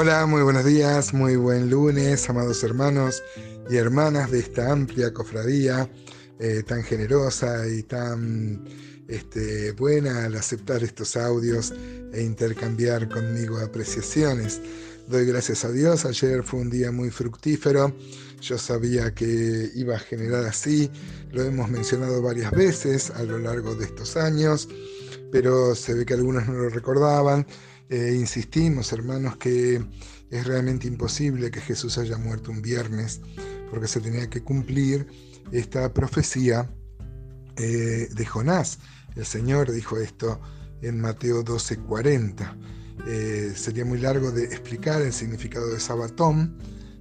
Hola, muy buenos días, muy buen lunes, amados hermanos y hermanas de esta amplia cofradía eh, tan generosa y tan este, buena al aceptar estos audios e intercambiar conmigo apreciaciones. Doy gracias a Dios, ayer fue un día muy fructífero, yo sabía que iba a generar así, lo hemos mencionado varias veces a lo largo de estos años, pero se ve que algunos no lo recordaban. Eh, insistimos, hermanos, que es realmente imposible que Jesús haya muerto un viernes, porque se tenía que cumplir esta profecía eh, de Jonás. El Señor dijo esto en Mateo 12:40. Eh, sería muy largo de explicar el significado de Sabatón.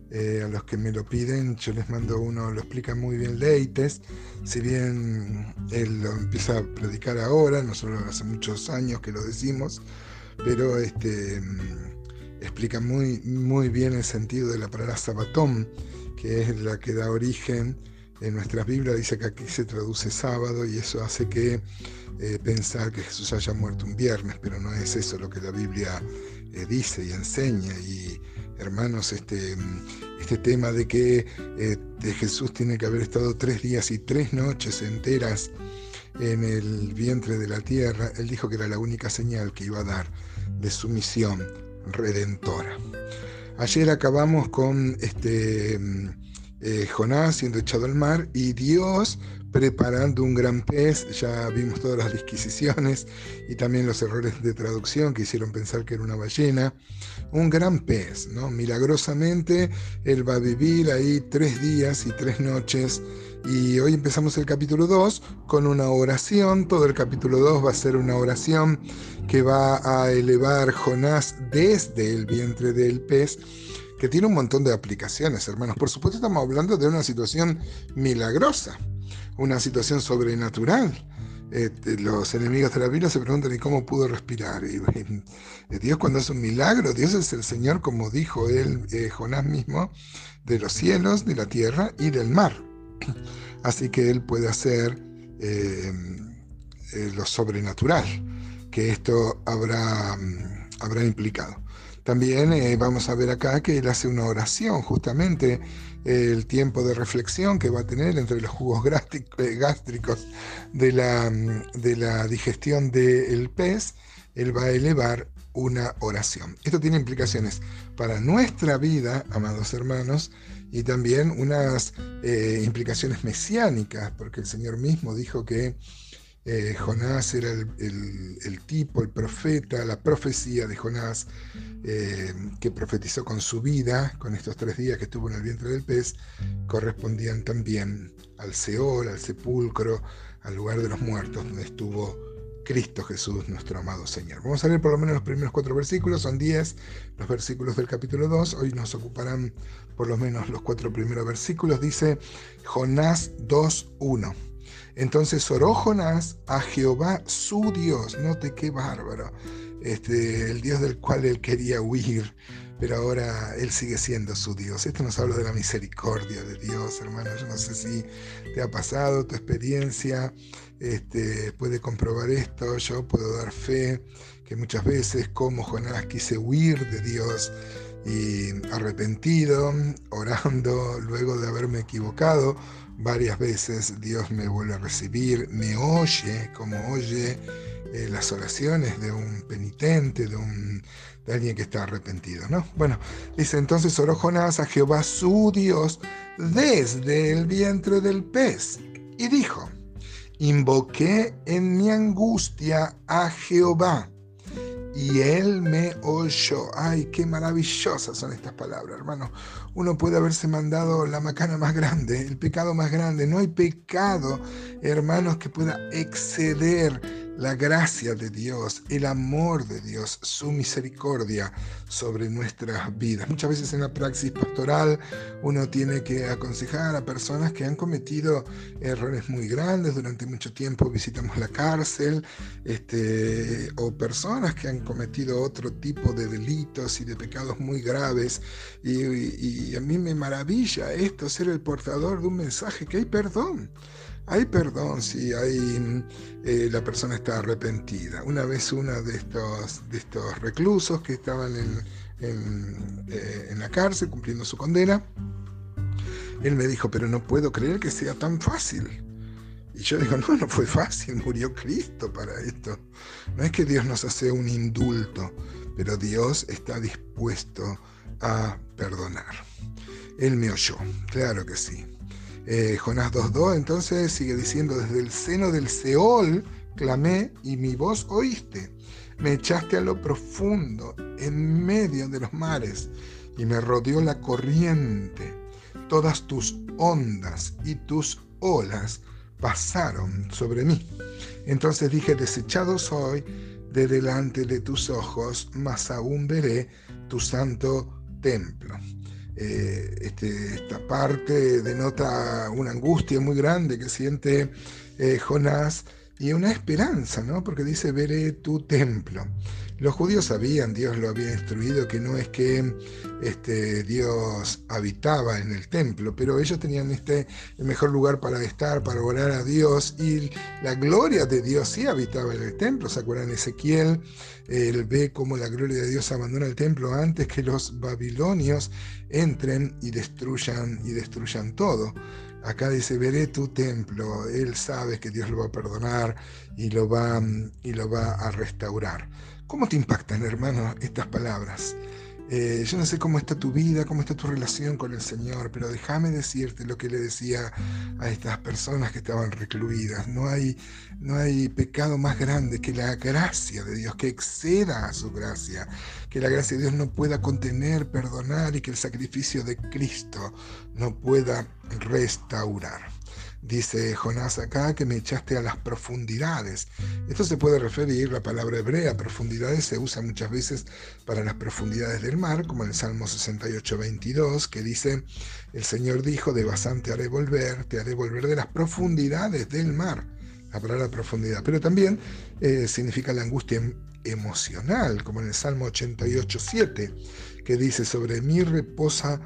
a los que me lo piden, yo les mando uno, lo explica muy bien Leites. Si bien él lo empieza a predicar ahora, nosotros hace muchos años que lo decimos, pero este, explica muy, muy bien el sentido de la palabra sabatón, que es la que da origen en nuestras Biblias, dice que aquí se traduce sábado y eso hace que eh, pensar que Jesús haya muerto un viernes, pero no es eso lo que la Biblia eh, dice y enseña. Y hermanos, este, este tema de que eh, de Jesús tiene que haber estado tres días y tres noches enteras en el vientre de la tierra, él dijo que era la única señal que iba a dar de su misión redentora. Ayer acabamos con este, eh, Jonás siendo echado al mar y Dios preparando un gran pez. Ya vimos todas las disquisiciones y también los errores de traducción que hicieron pensar que era una ballena. Un gran pez, ¿no? Milagrosamente él va a vivir ahí tres días y tres noches. Y hoy empezamos el capítulo 2 con una oración. Todo el capítulo 2 va a ser una oración que va a elevar Jonás desde el vientre del pez que tiene un montón de aplicaciones, hermanos. Por supuesto estamos hablando de una situación milagrosa una situación sobrenatural. Este, los enemigos de la Biblia se preguntan ¿y cómo pudo respirar? Y, Dios cuando hace un milagro, Dios es el Señor, como dijo él, eh, Jonás mismo, de los cielos, de la tierra y del mar. Así que Él puede hacer eh, eh, lo sobrenatural que esto habrá, habrá implicado. También vamos a ver acá que Él hace una oración justamente el tiempo de reflexión que va a tener entre los jugos eh, gástricos de la, de la digestión del pez, él va a elevar una oración. Esto tiene implicaciones para nuestra vida, amados hermanos, y también unas eh, implicaciones mesiánicas, porque el Señor mismo dijo que eh, Jonás era el, tipo, el profeta, la profecía de Jonás eh, que profetizó con su vida, con estos tres días que estuvo en el vientre del pez, correspondían también al Seol, al sepulcro, al lugar de los muertos, donde estuvo Cristo Jesús, nuestro amado Señor. Vamos a leer por lo menos los primeros cuatro versículos, son diez los versículos del capítulo 2, hoy nos ocuparán por lo menos los cuatro primeros versículos, dice Jonás 2.1. Entonces oró Jonás a Jehová su Dios, note qué bárbaro, este, el Dios del cual él quería huir, pero ahora él sigue siendo su Dios. Esto nos habla de la misericordia de Dios, hermano. Yo no sé si te ha pasado tu experiencia, este, puede comprobar esto, yo puedo dar fe que muchas veces como Jonás quise huir de Dios y arrepentido, orando, luego de haberme equivocado, varias veces Dios me vuelve a recibir, me oye como oye eh, las oraciones de un penitente, de, un, alguien que está arrepentido. ¿no? Bueno, dice entonces oró Jonás a Jehová su Dios desde el vientre del pez y dijo, invoqué en mi angustia a Jehová y él me oyó. Ay, qué maravillosas son estas palabras, hermano. Uno puede haberse mandado la macana más grande, el pecado más grande. No hay pecado, hermanos, que pueda exceder la gracia de Dios, el amor de Dios, su misericordia sobre nuestras vidas. Muchas veces en la praxis pastoral uno tiene que aconsejar a personas que han cometido errores muy grandes, durante mucho tiempo visitamos la cárcel, este, o personas que han cometido otro tipo de delitos y de pecados muy graves. Y, y a mí me maravilla esto, ser el portador de un mensaje que hay perdón hay perdón si hay, eh, la persona está arrepentida. Una vez uno de estos, de estos reclusos que estaban en, en, eh, en la cárcel cumpliendo su condena, él me dijo, pero no puedo creer que sea tan fácil. Y yo digo, no, no fue fácil, murió Cristo para esto. No es que Dios nos hace un indulto, pero Dios está dispuesto a perdonar. Él me oyó, claro que sí. Eh, Jonás 2.2 entonces sigue diciendo, desde el seno del Seol clamé y mi voz oíste. Me echaste a lo profundo, en medio de los mares, y me rodeó la corriente. Todas tus ondas y tus olas pasaron sobre mí. Entonces dije, desechado soy de delante de tus ojos, mas aún veré tu santo templo. Eh, este, esta parte denota una angustia muy grande que siente eh, Jonás y una esperanza, ¿no? Porque dice, veré tu templo. Los judíos sabían, Dios lo había instruido, que no es que este, Dios habitaba en el templo, pero ellos tenían este, el mejor lugar para estar, para orar a Dios, y la gloria de Dios sí habitaba en el templo. ¿Se acuerdan? Ezequiel, él ve cómo la gloria de Dios abandona el templo antes que los babilonios entren y destruyan, y destruyan todo. Acá dice, veré tu templo. Él sabe que Dios lo va a perdonar y lo va, y lo va a restaurar. ¿Cómo te impactan, hermano, estas palabras? Eh, yo no sé cómo está tu vida, cómo está tu relación con el Señor, pero déjame decirte lo que le decía a estas personas que estaban recluidas. No hay, no hay pecado más grande que la gracia de Dios, que exceda a su gracia, que la gracia de Dios no pueda contener, perdonar y que el sacrificio de Cristo no pueda restaurar. Dice Jonás acá que me echaste a las profundidades. Esto se puede referir, la palabra hebrea, profundidades, se usa muchas veces para las profundidades del mar, como en el Salmo 68, 22, que dice, el Señor dijo, de Basán te haré volver, te haré volver de las profundidades del mar. La palabra profundidad, pero también eh, significa la angustia em, emocional, como en el Salmo 88, 7, que dice, sobre mí reposa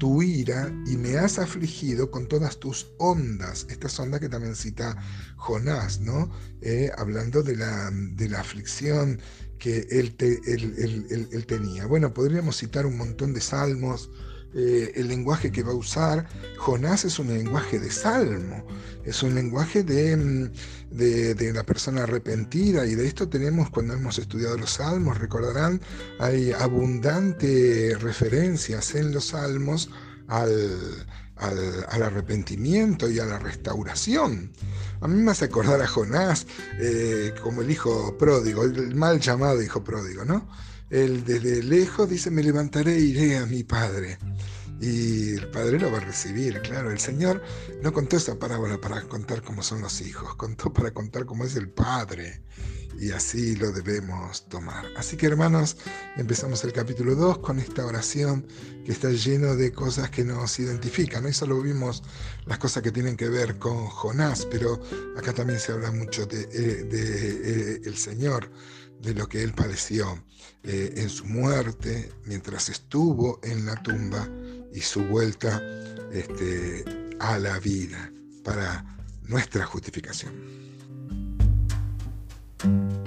tu ira y me has afligido con todas tus ondas. Estas ondas que también cita Jonás, ¿no? Eh, hablando de la, de la, aflicción que él, él, tenía. Bueno, podríamos citar un montón de salmos. Eh, el lenguaje que va a usar Jonás es un lenguaje de salmo, es un lenguaje de, mm, de, de, la persona arrepentida y de esto tenemos cuando hemos estudiado los salmos, recordarán, hay abundantes referencias en los salmos al, al, arrepentimiento y a la restauración. A mí me hace acordar a Jonás eh, como el hijo pródigo, el mal llamado hijo pródigo, ¿no? Él desde lejos dice, me levantaré e iré a mi padre y el padre lo va a recibir, claro. El Señor no contó esa parábola para contar cómo son los hijos, contó para contar cómo es el Padre. Y así lo debemos tomar. Así que hermanos, empezamos el capítulo 2 con esta oración que está lleno de cosas que nos identifican. Hoy solo vimos las cosas que tienen que ver con Jonás, pero acá también se habla mucho de, eh, eh, el Señor, de lo que él padeció eh, en su muerte, mientras estuvo en la tumba y su vuelta este, a la vida para nuestra justificación. Thank you.